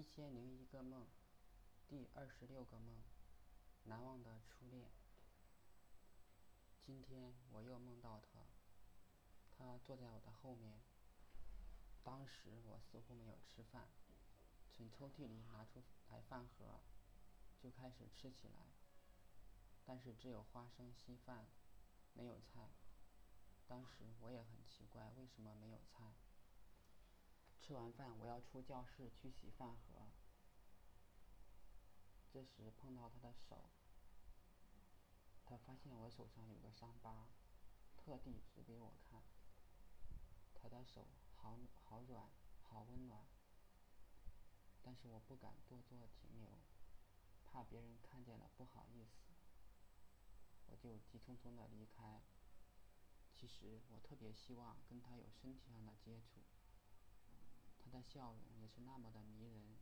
一千零一个梦，第二十六个梦，难忘的初恋。今天我又梦到他，他坐在我的后面。当时我似乎没有吃饭，从抽屉里拿出来饭盒，就开始吃起来。但是只有花生稀饭，没有菜。当时我也很奇怪，为什么没有菜？吃完饭，我要出教室去洗饭盒。这时碰到他的手，他发现我手上有个伤疤，特地指给我看。他的手好好软，好温暖。但是我不敢多做停留，怕别人看见了不好意思。我就急匆匆的离开。其实我特别希望跟他有身体上的接触。的笑容也是那么的迷人。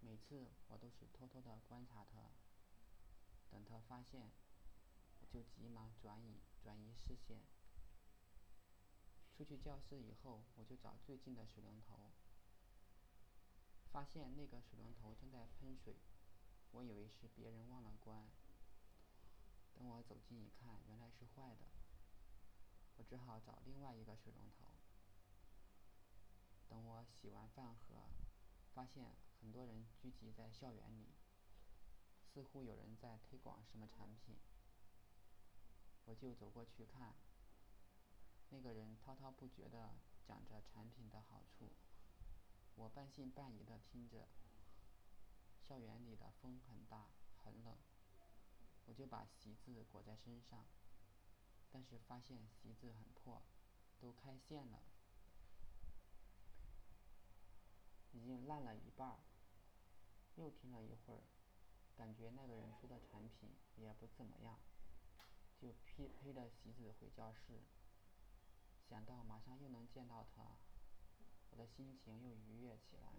每次我都是偷偷的观察他，等他发现，我就急忙转移转移视线。出去教室以后，我就找最近的水龙头，发现那个水龙头正在喷水，我以为是别人忘了关。等我走近一看，原来是坏的，我只好找另外一个水龙头。等我洗完饭盒，发现很多人聚集在校园里，似乎有人在推广什么产品。我就走过去看，那个人滔滔不绝地讲着产品的好处，我半信半疑地听着。校园里的风很大，很冷，我就把席子裹在身上，但是发现席子很破，都开线了。已经烂了一半儿。又听了一会儿，感觉那个人说的产品也不怎么样，就披披着席子回教室。想到马上又能见到他，我的心情又愉悦起来。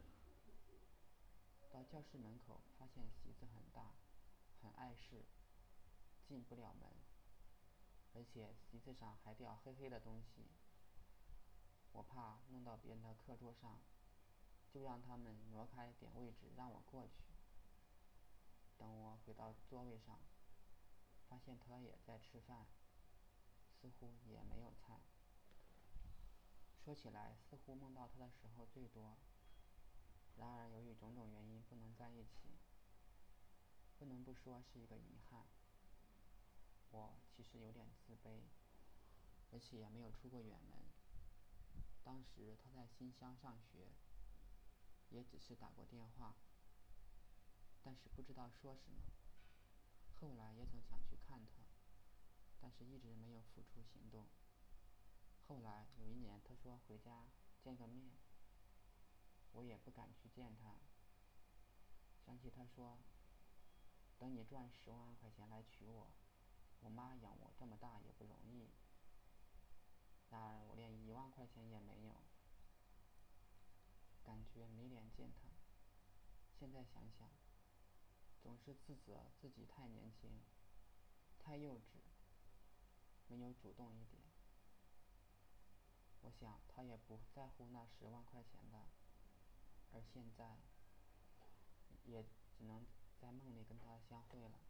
到教室门口，发现席子很大，很碍事，进不了门，而且席子上还掉黑黑的东西，我怕弄到别人的课桌上。就让他们挪开点位置，让我过去。等我回到座位上，发现他也在吃饭，似乎也没有菜。说起来，似乎梦到他的时候最多。然而由于种种原因不能在一起，不能不说是一个遗憾。我其实有点自卑，而且也没有出过远门。当时他在新乡上学。也只是打过电话，但是不知道说什么。后来也曾想去看他，但是一直没有付出行动。后来有一年，他说回家见个面，我也不敢去见他。想起他说，等你赚十万块钱来娶我，我妈养我这么大也不容易。然而我连一万块钱也没有。感觉没脸见他。现在想想，总是自责自己太年轻，太幼稚，没有主动一点。我想他也不在乎那十万块钱的，而现在，也只能在梦里跟他相会了。